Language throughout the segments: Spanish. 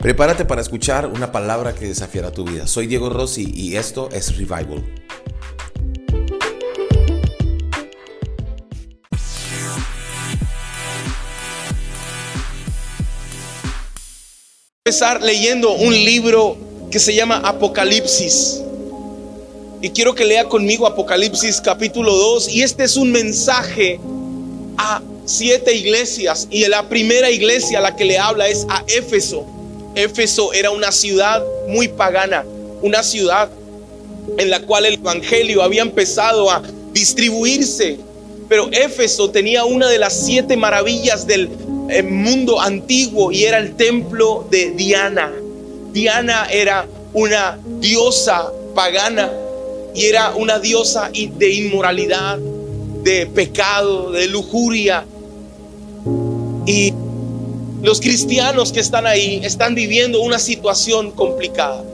Prepárate para escuchar una palabra que desafiará tu vida. Soy Diego Rossi y esto es Revival. Empezar leyendo un libro que se llama Apocalipsis. Y quiero que lea conmigo Apocalipsis capítulo 2. Y este es un mensaje a siete iglesias. Y la primera iglesia a la que le habla es a Éfeso. Éfeso era una ciudad muy pagana, una ciudad en la cual el Evangelio había empezado a distribuirse. Pero Éfeso tenía una de las siete maravillas del eh, mundo antiguo y era el templo de Diana. Diana era una diosa pagana y era una diosa de inmoralidad, de pecado, de lujuria. Y los cristianos que están ahí están viviendo una situación complicada.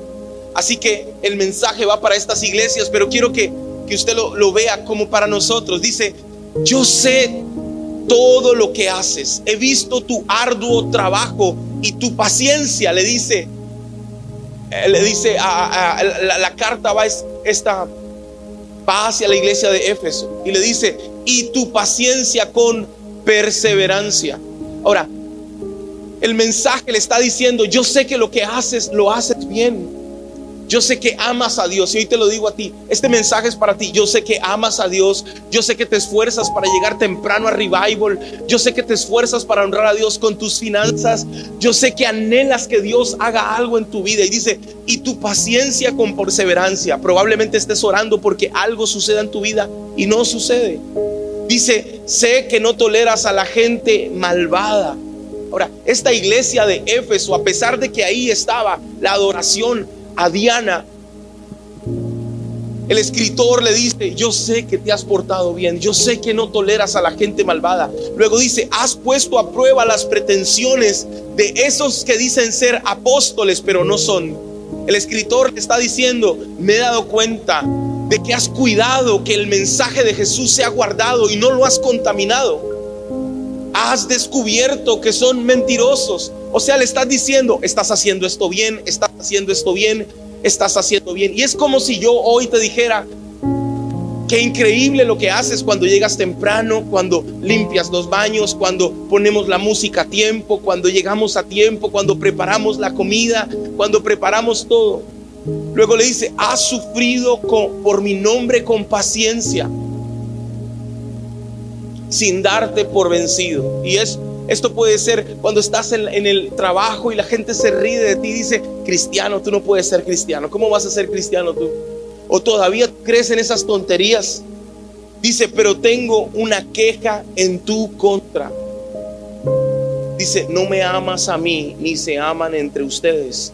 Así que el mensaje va para estas iglesias, pero quiero que, que usted lo, lo vea como para nosotros. Dice, yo sé todo lo que haces. He visto tu arduo trabajo y tu paciencia. Le dice, eh, le dice, a, la, carta va esta, va hacia la iglesia de Éfeso y le dice, y tu paciencia con perseverancia. Ahora, el mensaje le está diciendo, yo sé que lo que haces lo haces bien. Yo sé que amas a Dios y hoy te lo digo a ti. Este mensaje es para ti. Yo sé que amas a Dios. Yo sé que te esfuerzas para llegar temprano a revival. Yo sé que te esfuerzas para honrar a Dios con tus finanzas. Yo sé que anhelas que Dios haga algo en tu vida. Y dice, y tu paciencia con perseverancia. Probablemente estés orando porque algo suceda en tu vida y no sucede. Dice, sé que no toleras a la gente malvada. Ahora, esta iglesia de Éfeso, a pesar de que ahí estaba la adoración a Diana, el escritor le dice, yo sé que te has portado bien, yo sé que no toleras a la gente malvada. Luego dice, has puesto a prueba las pretensiones de esos que dicen ser apóstoles, pero no son. El escritor está diciendo, me he dado cuenta de que has cuidado que el mensaje de Jesús sea guardado y no lo has contaminado has descubierto que son mentirosos. O sea, le estás diciendo, estás haciendo esto bien, estás haciendo esto bien, estás haciendo bien. Y es como si yo hoy te dijera, qué increíble lo que haces cuando llegas temprano, cuando limpias los baños, cuando ponemos la música a tiempo, cuando llegamos a tiempo, cuando preparamos la comida, cuando preparamos todo. Luego le dice, has sufrido por mi nombre con paciencia sin darte por vencido. Y es, esto puede ser cuando estás en, el trabajo y la gente se ríe de ti y dice, cristiano, tú no puedes ser cristiano. ¿Cómo vas a ser cristiano tú? O todavía crees en esas tonterías. Dice, pero tengo una queja en tu contra. Dice, no me amas a mí, ni se aman entre ustedes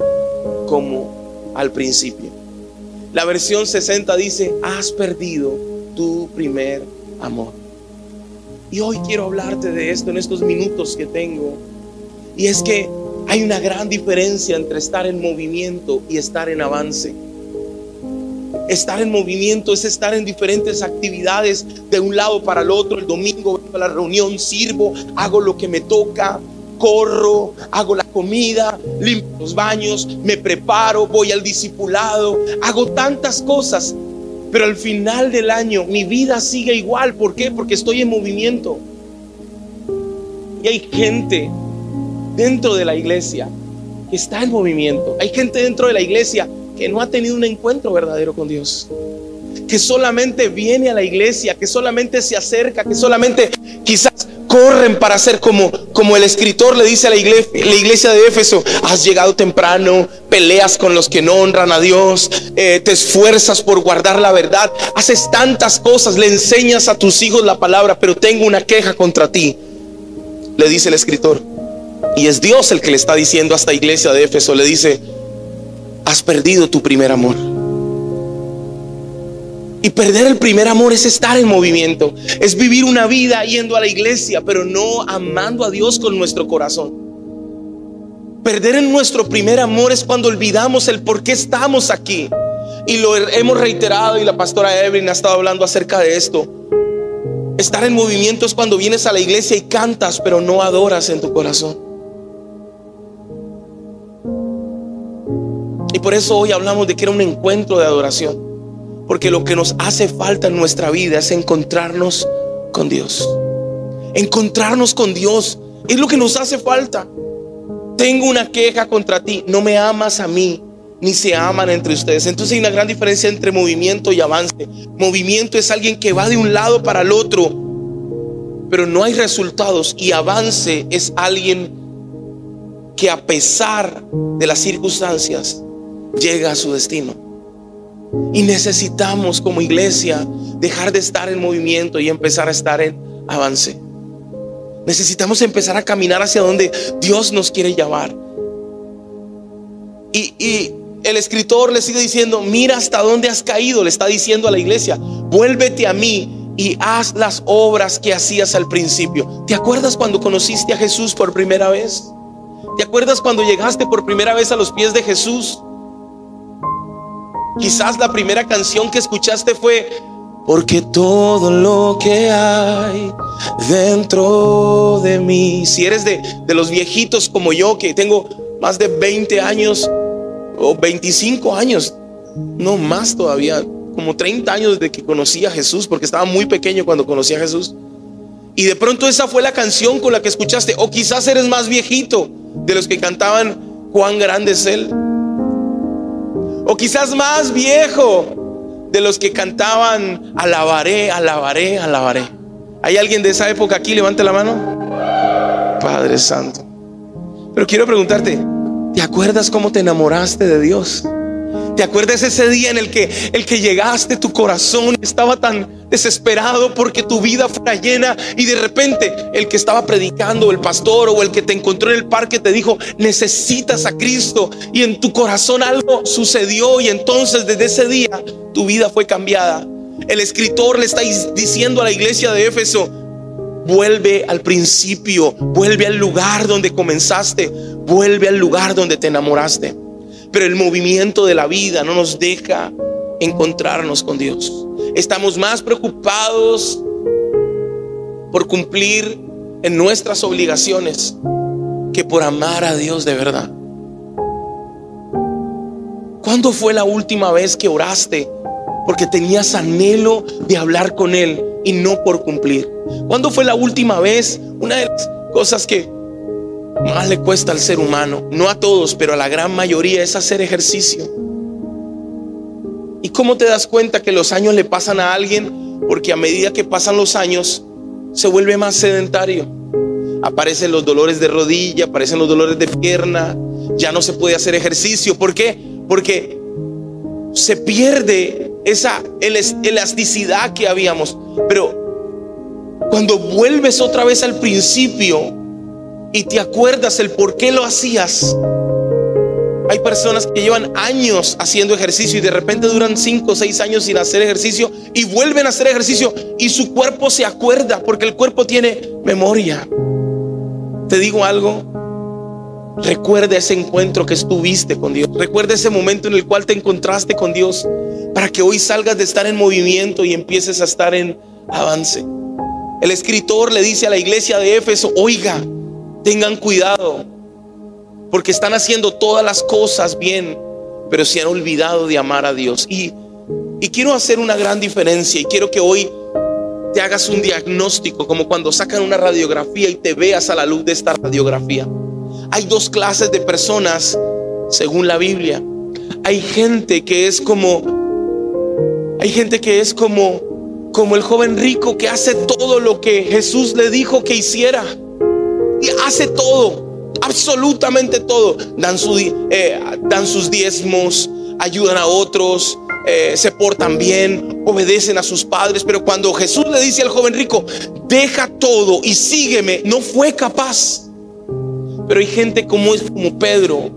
como al principio. La versión 60 dice, has perdido tu primer amor. Y hoy quiero hablarte de esto en estos minutos que tengo. Y es que hay una gran diferencia entre estar en movimiento y estar en avance. Estar en movimiento es estar en diferentes actividades de un lado para el otro. El domingo vengo a la reunión, sirvo, hago lo que me toca, corro, hago la comida, limpio los baños, me preparo, voy al discipulado, hago tantas cosas pero al final del año mi vida sigue igual. ¿Por qué? Porque estoy en movimiento. Y hay gente dentro de la iglesia que está en movimiento. Hay gente dentro de la iglesia que no ha tenido un encuentro verdadero con Dios. Que solamente viene a la iglesia, que solamente se acerca, que solamente quizás corren para ser como, como el escritor le dice a la iglesia, la iglesia de Éfeso, has llegado temprano, peleas con los que no honran a Dios, eh, te esfuerzas por guardar la verdad, haces tantas cosas, le enseñas a tus hijos la palabra, pero tengo una queja contra ti, le dice el escritor. Y es Dios el que le está diciendo a esta iglesia de Éfeso, le dice, has perdido tu primer amor. Y perder el primer amor es estar en movimiento, es vivir una vida yendo a la iglesia, pero no amando a Dios con nuestro corazón. Perder en nuestro primer amor es cuando olvidamos el por qué estamos aquí. Y lo hemos reiterado y la pastora Evelyn ha estado hablando acerca de esto. Estar en movimiento es cuando vienes a la iglesia y cantas, pero no adoras en tu corazón. Y por eso hoy hablamos de que era un encuentro de adoración. Porque lo que nos hace falta en nuestra vida es encontrarnos con Dios. Encontrarnos con Dios es lo que nos hace falta. Tengo una queja contra ti, no me amas a mí, ni se aman entre ustedes. Entonces hay una gran diferencia entre movimiento y avance. Movimiento es alguien que va de un lado para el otro, pero no hay resultados. Y avance es alguien que a pesar de las circunstancias llega a su destino. Y necesitamos como iglesia dejar de estar en movimiento y empezar a estar en avance. Necesitamos empezar a caminar hacia donde Dios nos quiere llevar. Y, y, el escritor le sigue diciendo, mira hasta dónde has caído, le está diciendo a la iglesia, vuélvete a mí y haz las obras que hacías al principio. ¿Te acuerdas cuando conociste a Jesús por primera vez? ¿Te acuerdas cuando llegaste por primera vez a los pies de Jesús? Quizás la primera canción que escuchaste fue, porque todo lo que hay dentro de mí, si eres de, de los viejitos como yo, que tengo más de 20 años, o 25 años, no más todavía, como 30 años desde que conocí a Jesús, porque estaba muy pequeño cuando conocí a Jesús. Y de pronto esa fue la canción con la que escuchaste, o quizás eres más viejito de los que cantaban Cuán grande es Él. O quizás más viejo de los que cantaban Alabaré, alabaré, alabaré. ¿Hay alguien de esa época aquí? Levante la mano. Padre Santo. Pero quiero preguntarte, ¿Te acuerdas cómo te enamoraste de Dios? ¿Te acuerdas ese día en el que el que llegaste tu corazón estaba tan desesperado porque tu vida fuera llena y de repente el que estaba predicando, el pastor o el que te encontró en el parque te dijo, "Necesitas a Cristo" y en tu corazón algo sucedió y entonces desde ese día tu vida fue cambiada. El escritor le está diciendo a la iglesia de Éfeso, Vuelve al principio, vuelve al lugar donde comenzaste, vuelve al lugar donde te enamoraste. Pero el movimiento de la vida no nos deja encontrarnos con Dios. Estamos más preocupados por cumplir en nuestras obligaciones que por amar a Dios de verdad. ¿Cuándo fue la última vez que oraste porque tenías anhelo de hablar con Él y no por cumplir? ¿Cuándo fue la última vez? Una de las cosas que más le cuesta al ser humano, no a todos, pero a la gran mayoría, es hacer ejercicio. ¿Y cómo te das cuenta que los años le pasan a alguien? Porque a medida que pasan los años, se vuelve más sedentario. Aparecen los dolores de rodilla, aparecen los dolores de pierna, ya no se puede hacer ejercicio. ¿Por qué? Porque se pierde esa elasticidad que habíamos. Pero cuando vuelves otra vez al principio y te acuerdas el por qué lo hacías. Hay personas que llevan años haciendo ejercicio y de repente duran 5 o 6 años sin hacer ejercicio y vuelven a hacer ejercicio y su cuerpo se acuerda porque el cuerpo tiene memoria. Te digo algo, recuerda ese encuentro que estuviste con Dios, recuerda ese momento en el cual te encontraste con Dios para que hoy salgas de estar en movimiento y empieces a estar en avance. El escritor le dice a la iglesia de Éfeso, oiga, tengan cuidado, porque están haciendo todas las cosas bien, pero se han olvidado de amar a Dios. Y, y quiero hacer una gran diferencia y quiero que hoy te hagas un diagnóstico, como cuando sacan una radiografía y te veas a la luz de esta radiografía. Hay dos clases de personas, según la Biblia. Hay gente que es como, hay gente que es como como el joven rico que hace todo lo que Jesús le dijo que hiciera. Y hace todo, absolutamente todo. Dan, eh, dan sus diezmos, ayudan a otros, eh, se portan bien, obedecen a sus padres. Pero cuando Jesús le dice al joven rico, deja todo y sígueme, no fue capaz. Pero hay gente como es como Pedro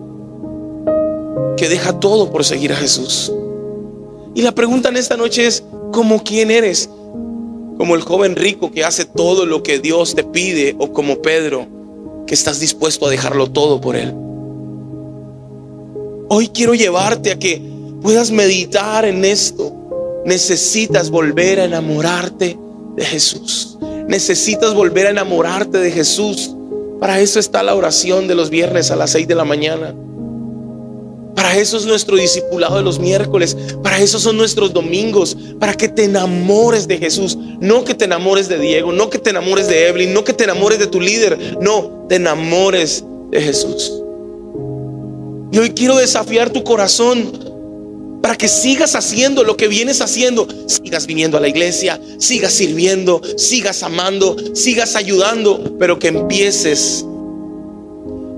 que deja todo por seguir a Jesús. Y la pregunta en esta noche es, ¿cómo quién eres? ¿Como el joven rico que hace todo lo que Dios te pide o como Pedro que estás dispuesto a dejarlo todo por Él? Hoy quiero llevarte a que puedas meditar en esto. Necesitas volver a enamorarte de Jesús. Necesitas volver a enamorarte de Jesús. Para eso está la oración de los viernes a las 6 de la mañana. Para eso es nuestro discipulado de los miércoles. Para eso son nuestros domingos. Para que te enamores de Jesús. No que te enamores de Diego. No que te enamores de Evelyn. No que te enamores de tu líder. No, te enamores de Jesús. Y hoy quiero desafiar tu corazón para que sigas haciendo lo que vienes haciendo. Sigas viniendo a la iglesia, sigas sirviendo, sigas amando, sigas ayudando, pero que empieces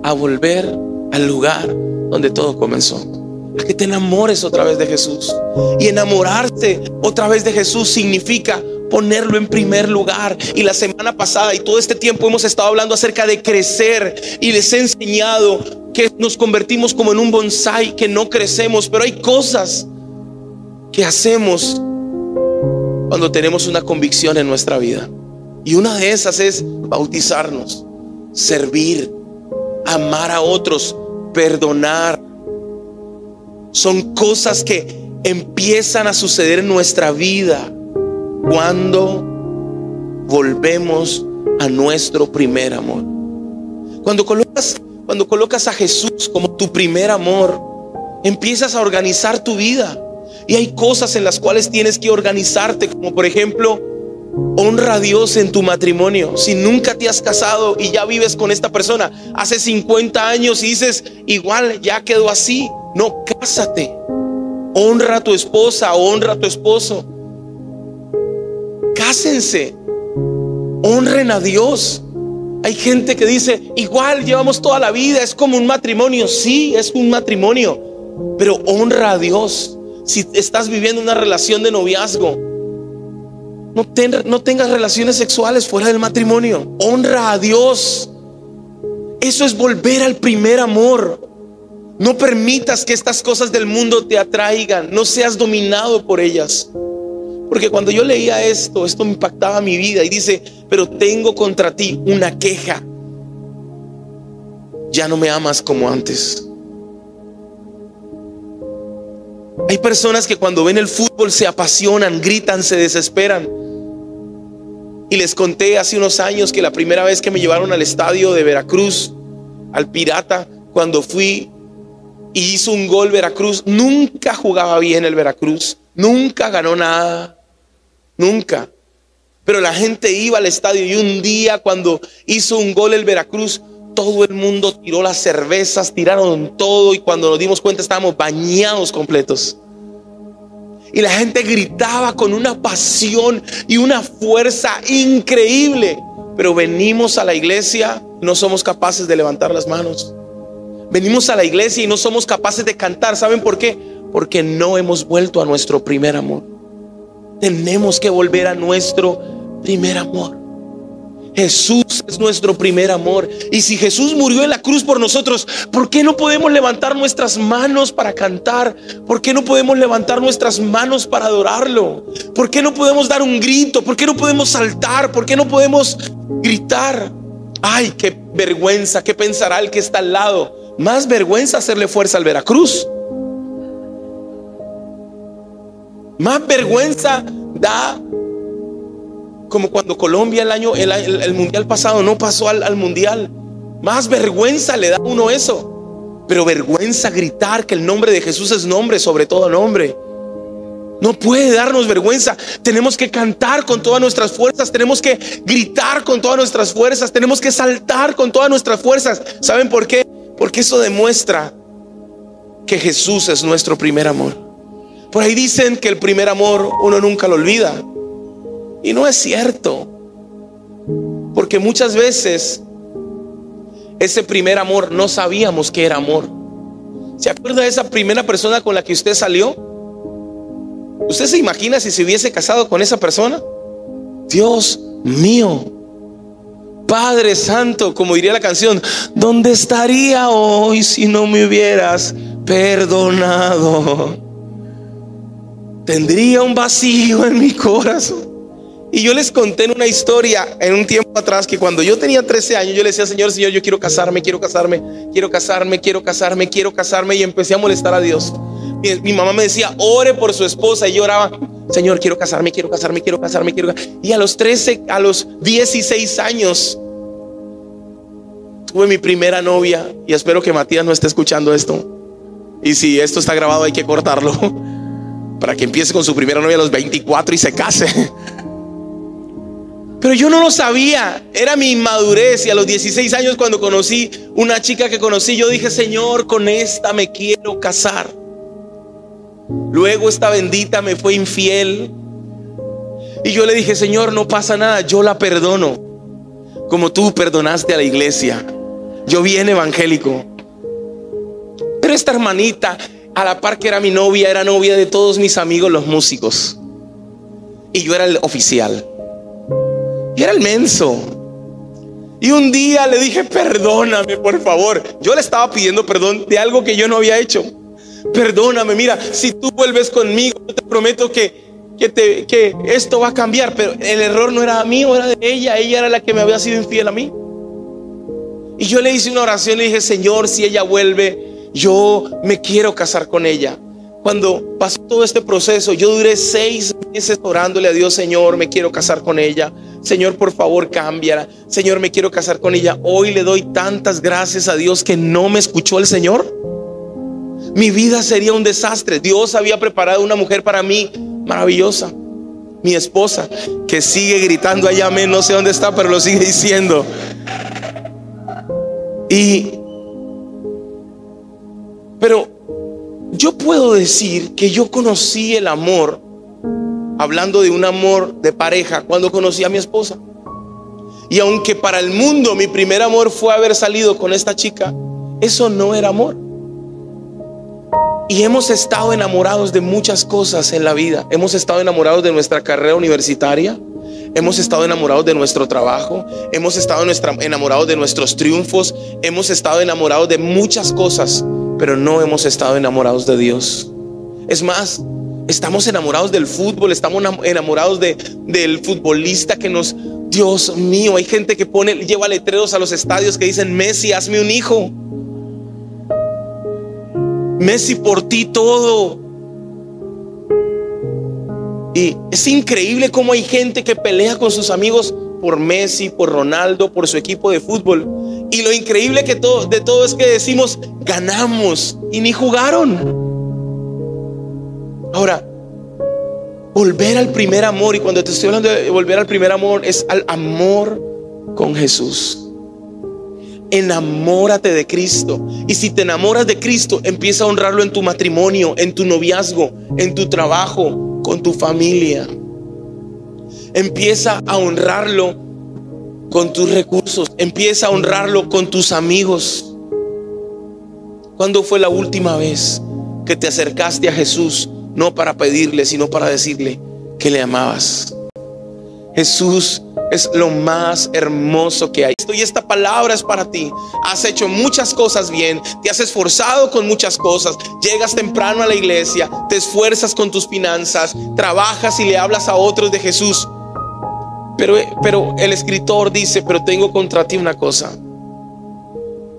a volver al lugar donde todo comenzó. A que te enamores otra vez de Jesús. Y enamorarte otra vez de Jesús significa ponerlo en primer lugar. Y la semana pasada y todo este tiempo hemos estado hablando acerca de crecer y les he enseñado que nos convertimos como en un bonsai, que no crecemos, pero hay cosas que hacemos cuando tenemos una convicción en nuestra vida. Y una de esas es bautizarnos, servir, amar a otros, perdonar. Son cosas que empiezan a suceder en nuestra vida cuando volvemos a nuestro primer amor. Cuando colocas cuando colocas a Jesús como tu primer amor, empiezas a organizar tu vida. Y hay cosas en las cuales tienes que organizarte, como por ejemplo, honra a Dios en tu matrimonio. Si nunca te has casado y ya vives con esta persona hace 50 años y dices, igual ya quedó así, no, cásate. Honra a tu esposa, honra a tu esposo. Cásense. Honren a Dios. Hay gente que dice, igual llevamos toda la vida, es como un matrimonio. Sí, es un matrimonio, pero honra a Dios. Si estás viviendo una relación de noviazgo, no, no tengas relaciones sexuales fuera del matrimonio. Honra a Dios. Eso es volver al primer amor. No permitas que estas cosas del mundo te atraigan. No seas dominado por ellas. Porque cuando yo leía esto, esto impactaba mi vida y dice, pero tengo contra ti una queja. Ya no me amas como antes. Hay personas que cuando ven el fútbol se apasionan, gritan, se desesperan. Y les conté hace unos años que la primera vez que me llevaron al estadio de Veracruz, al Pirata, cuando fui y hizo un gol Veracruz, nunca jugaba bien el Veracruz, nunca ganó nada, nunca. Pero la gente iba al estadio y un día cuando hizo un gol el Veracruz, todo el mundo tiró las cervezas, tiraron todo y cuando nos dimos cuenta estábamos bañados completos. Y la gente gritaba con una pasión y una fuerza increíble. Pero venimos a la iglesia, no somos capaces de levantar las manos. Venimos a la iglesia y no somos capaces de cantar. ¿Saben por qué? Porque no hemos vuelto a nuestro primer amor. Tenemos que volver a nuestro primer amor. Jesús es nuestro primer amor. Y si Jesús murió en la cruz por nosotros, ¿por qué no podemos levantar nuestras manos para cantar? ¿Por qué no podemos levantar nuestras manos para adorarlo? ¿Por qué no podemos dar un grito? ¿Por qué no podemos saltar? ¿Por qué no podemos gritar? Ay, qué vergüenza, ¿qué pensará el que está al lado? Más vergüenza hacerle fuerza al Veracruz. Más vergüenza da como cuando Colombia el año, el, mundial pasado no pasó al, al mundial. Más vergüenza le da a uno eso. Pero vergüenza gritar que el nombre de Jesús es nombre sobre todo nombre. No puede darnos vergüenza. Tenemos que cantar con todas nuestras fuerzas. Tenemos que gritar con todas nuestras fuerzas. Tenemos que saltar con todas nuestras fuerzas. ¿Saben por qué? Porque eso demuestra que Jesús es nuestro primer amor. Por ahí dicen que el primer amor uno nunca lo olvida. Y no es cierto. Porque muchas veces ese primer amor no sabíamos que era amor. ¿Se acuerda de esa primera persona con la que usted salió? ¿Usted se imagina si se hubiese casado con esa persona? Dios mío. Padre Santo, como diría la canción, ¿dónde estaría hoy si no me hubieras perdonado? Tendría un vacío en mi corazón. Y yo les conté en una historia en un tiempo atrás que cuando yo tenía 13 años, yo le decía, Señor, Señor, yo quiero casarme, quiero casarme, quiero casarme, quiero casarme, quiero casarme. Y empecé a molestar a Dios. Mi, mamá me decía, ore por su esposa. Y yo oraba, Señor, quiero casarme, quiero casarme, quiero casarme, quiero Y a los 13, a los 16 años, tuve mi primera novia. Y espero que Matías no esté escuchando esto. Y si esto está grabado hay que cortarlo para que empiece con su primera novia a los 24 y se case. Pero yo no lo sabía, era mi inmadurez y a los 16 años cuando conocí una chica que conocí, yo dije, Señor, con esta me quiero casar. Luego esta bendita me fue infiel. Y yo le dije, Señor, no pasa nada, yo la perdono. Como tú perdonaste a la iglesia. Yo bien evangélico. Pero esta hermanita, a la par que era mi novia, era novia de todos mis amigos los músicos. Y yo era el oficial. Y era el menso. Y un día le dije, perdóname, por favor. Yo le estaba pidiendo perdón de algo que yo no había hecho. Perdóname, mira, si tú vuelves conmigo, te prometo que, que, esto va a cambiar. Pero el error no era mío, era de ella. Ella era la que me había sido infiel a mí. Y yo le hice una oración, le dije, Señor, si ella vuelve, yo me quiero casar con ella. Cuando pasó todo este proceso, yo duré seis meses orándole a Dios, Señor, me quiero casar con ella. Señor, por favor, cámbiala. Señor, me quiero casar con ella. Hoy le doy tantas gracias a Dios que no me escuchó el Señor. Mi vida sería un desastre. Dios había preparado una mujer para mí maravillosa. Mi esposa, que sigue gritando allá, amén. No sé dónde está, pero lo sigue diciendo. Y, pero yo puedo decir que yo conocí el amor hablando de un amor de pareja, cuando conocí a mi esposa. Y aunque para el mundo mi primer amor fue haber salido con esta chica, eso no era amor. Y hemos estado enamorados de muchas cosas en la vida. Hemos estado enamorados de nuestra carrera universitaria. Hemos estado enamorados de nuestro trabajo. Hemos estado enamorados de nuestros triunfos. Hemos estado enamorados de muchas cosas. Pero no hemos estado enamorados de Dios. Es más, Estamos enamorados del fútbol, estamos enamorados de, del futbolista que nos, Dios mío, hay gente que pone, lleva letreros a los estadios que dicen, Messi, hazme un hijo. Messi por ti todo. Y es increíble cómo hay gente que pelea con sus amigos por Messi, por Ronaldo, por su equipo de fútbol. Y lo increíble que todo, de todo es que decimos, ganamos y ni jugaron. Ahora, volver al primer amor, y cuando te estoy hablando de volver al primer amor, es al amor con Jesús. Enamórate de Cristo. Y si te enamoras de Cristo, empieza a honrarlo en tu matrimonio, en tu noviazgo, en tu trabajo, con tu familia. Empieza a honrarlo con tus recursos. Empieza a honrarlo con tus amigos. ¿Cuándo fue la última vez que te acercaste a Jesús no para pedirle, sino para decirle que le amabas. Jesús es lo más hermoso que hay. Y esta palabra es para ti. Has hecho muchas cosas bien, te has esforzado con muchas cosas, llegas temprano a la iglesia, te esfuerzas con tus finanzas, trabajas y le hablas a otros de Jesús. Pero, pero el escritor dice, pero tengo contra ti una cosa.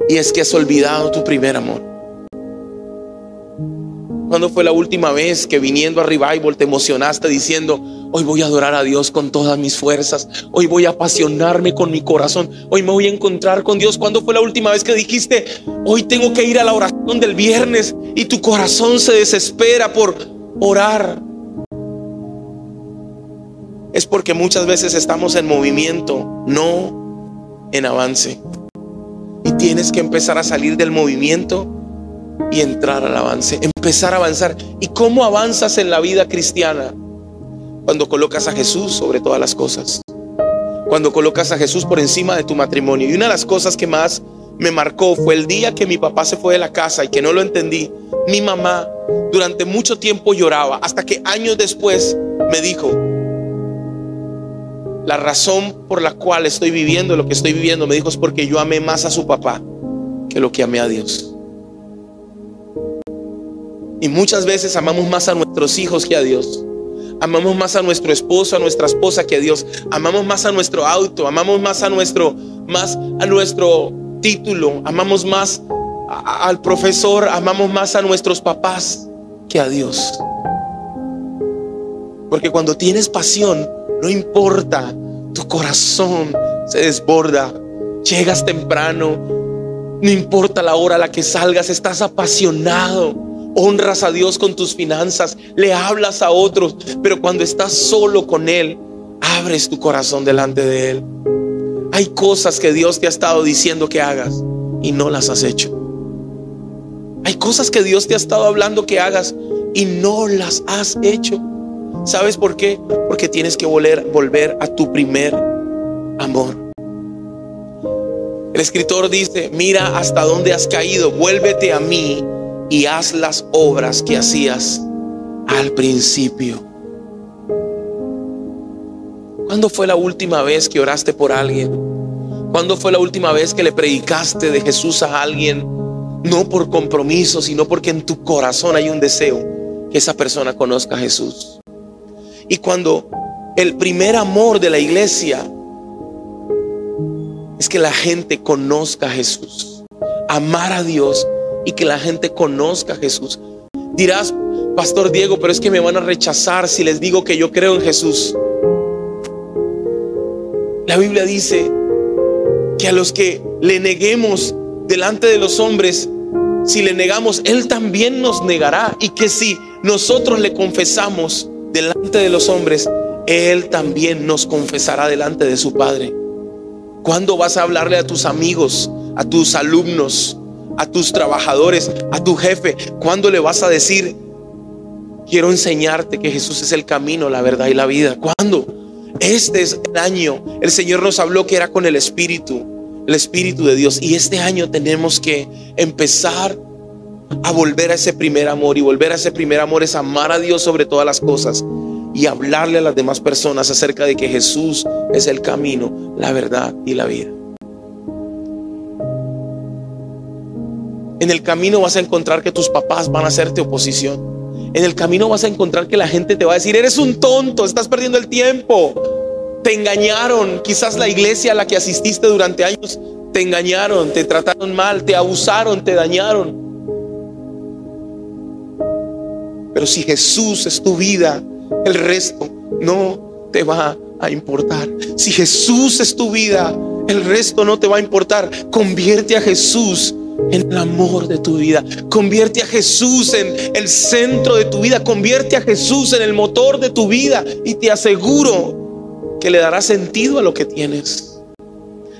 Y es que has olvidado tu primer amor. ¿Cuándo fue la última vez que viniendo a Revival te emocionaste diciendo, hoy voy a adorar a Dios con todas mis fuerzas, hoy voy a apasionarme con mi corazón, hoy me voy a encontrar con Dios? ¿Cuándo fue la última vez que dijiste, hoy tengo que ir a la oración del viernes y tu corazón se desespera por orar? Es porque muchas veces estamos en movimiento, no en avance. Y tienes que empezar a salir del movimiento y entrar al avance, empezar a avanzar. ¿Y cómo avanzas en la vida cristiana? Cuando colocas a Jesús sobre todas las cosas. Cuando colocas a Jesús por encima de tu matrimonio. Y una de las cosas que más me marcó fue el día que mi papá se fue de la casa y que no lo entendí. Mi mamá durante mucho tiempo lloraba hasta que años después me dijo, la razón por la cual estoy viviendo lo que estoy viviendo, me dijo, es porque yo amé más a su papá que lo que amé a Dios. Y muchas veces amamos más a nuestros hijos que a Dios. Amamos más a nuestro esposo, a nuestra esposa que a Dios. Amamos más a nuestro auto, amamos más a nuestro más a nuestro título, amamos más al profesor, amamos más a nuestros papás que a Dios. Porque cuando tienes pasión, no importa, tu corazón se desborda. Llegas temprano, no importa la hora a la que salgas, estás apasionado honras a Dios con tus finanzas, le hablas a otros, pero cuando estás solo con Él, abres tu corazón delante de Él. Hay cosas que Dios te ha estado diciendo que hagas y no las has hecho. Hay cosas que Dios te ha estado hablando que hagas y no las has hecho. ¿Sabes por qué? Porque tienes que volver, a tu primer amor. El escritor dice, mira hasta dónde has caído, vuélvete a mí y haz las obras que hacías al principio. ¿Cuándo fue la última vez que oraste por alguien? ¿Cuándo fue la última vez que le predicaste de Jesús a alguien? No por compromiso, sino porque en tu corazón hay un deseo que esa persona conozca a Jesús. Y cuando el primer amor de la iglesia es que la gente conozca a Jesús, amar a Dios y que la gente conozca a Jesús. Dirás, Pastor Diego, pero es que me van a rechazar si les digo que yo creo en Jesús. La Biblia dice que a los que le neguemos delante de los hombres, si le negamos, Él también nos negará. Y que si nosotros le confesamos delante de los hombres, Él también nos confesará delante de su Padre. ¿Cuándo vas a hablarle a tus amigos, a tus alumnos, a tus trabajadores, a tu jefe? ¿Cuándo le vas a decir, quiero enseñarte que Jesús es el camino, la verdad y la vida? ¿Cuándo? Este es el año. El Señor nos habló que era con el Espíritu, el Espíritu de Dios. Y este año tenemos que empezar a volver a ese primer amor. Y volver a ese primer amor es amar a Dios sobre todas las cosas y hablarle a las demás personas acerca de que Jesús es el camino, la verdad y la vida. En el camino vas a encontrar que tus papás van a hacerte oposición. En el camino vas a encontrar que la gente te va a decir, eres un tonto, estás perdiendo el tiempo. Te engañaron, quizás la iglesia a la que asististe durante años, te engañaron, te trataron mal, te abusaron, te dañaron. Pero si Jesús es tu vida, el resto no te va a importar. Si Jesús es tu vida, el resto no te va a importar. Convierte a Jesús en el amor de tu vida. Convierte a Jesús en el centro de tu vida. Convierte a Jesús en el motor de tu vida. Y te aseguro que le dará sentido a lo que tienes.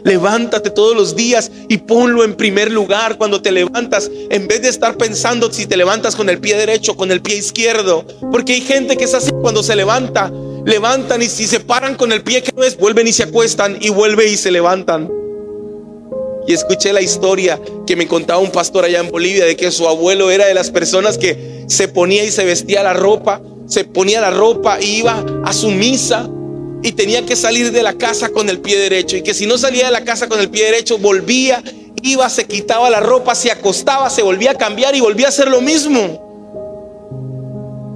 Levántate todos los días y ponlo en primer lugar cuando te levantas, en vez de estar pensando si te levantas con el pie derecho o con el pie izquierdo. Porque hay gente que es así cuando se levanta, levantan y si se paran con el pie que no es, vuelven y se acuestan y vuelven y se levantan. Y escuché la historia que me contaba un pastor allá en Bolivia de que su abuelo era de las personas que se ponía y se vestía la ropa, se ponía la ropa y iba a su misa y tenía que salir de la casa con el pie derecho. Y que si no salía de la casa con el pie derecho, volvía, iba, se quitaba la ropa, se acostaba, se volvía a cambiar y volvía a hacer lo mismo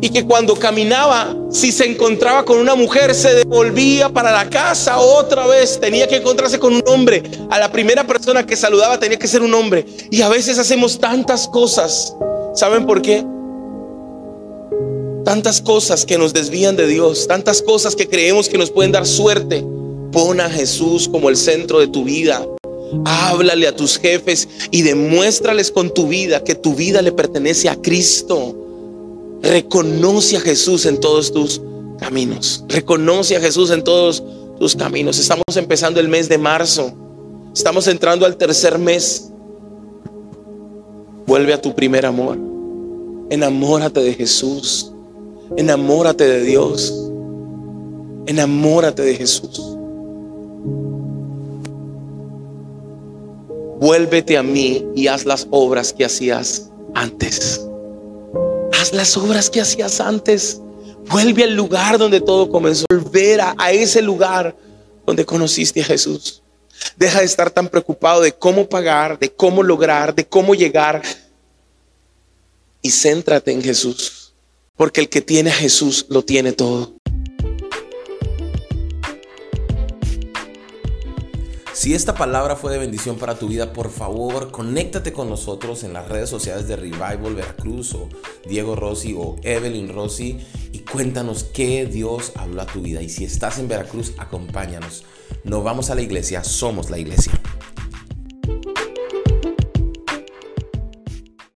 y que cuando caminaba, si se encontraba con una mujer, se devolvía para la casa otra vez. Tenía que encontrarse con un hombre. A la primera persona que saludaba tenía que ser un hombre. Y a veces hacemos tantas cosas. ¿Saben por qué? Tantas cosas que nos desvían de Dios, tantas cosas que creemos que nos pueden dar suerte. Pon a Jesús como el centro de tu vida. Háblale a tus jefes y demuéstrales con tu vida que tu vida le pertenece a Cristo. Reconoce a Jesús en todos tus caminos. Reconoce a Jesús en todos tus caminos. Estamos empezando el mes de marzo. Estamos entrando al tercer mes. Vuelve a tu primer amor. Enamórate de Jesús. Enamórate de Dios. Enamórate de Jesús. Vuélvete a mí y haz las obras que hacías antes. Haz las obras que hacías antes. Vuelve al lugar donde todo comenzó. Volver a, a ese lugar donde conociste a Jesús. Deja de estar tan preocupado de cómo pagar, de cómo lograr, de cómo llegar. Y céntrate en Jesús. Porque el que tiene a Jesús lo tiene todo. Si esta palabra fue de bendición para tu vida, por favor, conéctate con nosotros en las redes sociales de Revival Veracruz o Diego Rossi o Evelyn Rossi y cuéntanos qué Dios habló a tu vida. Y si estás en Veracruz, acompáñanos. No vamos a la iglesia, somos la iglesia.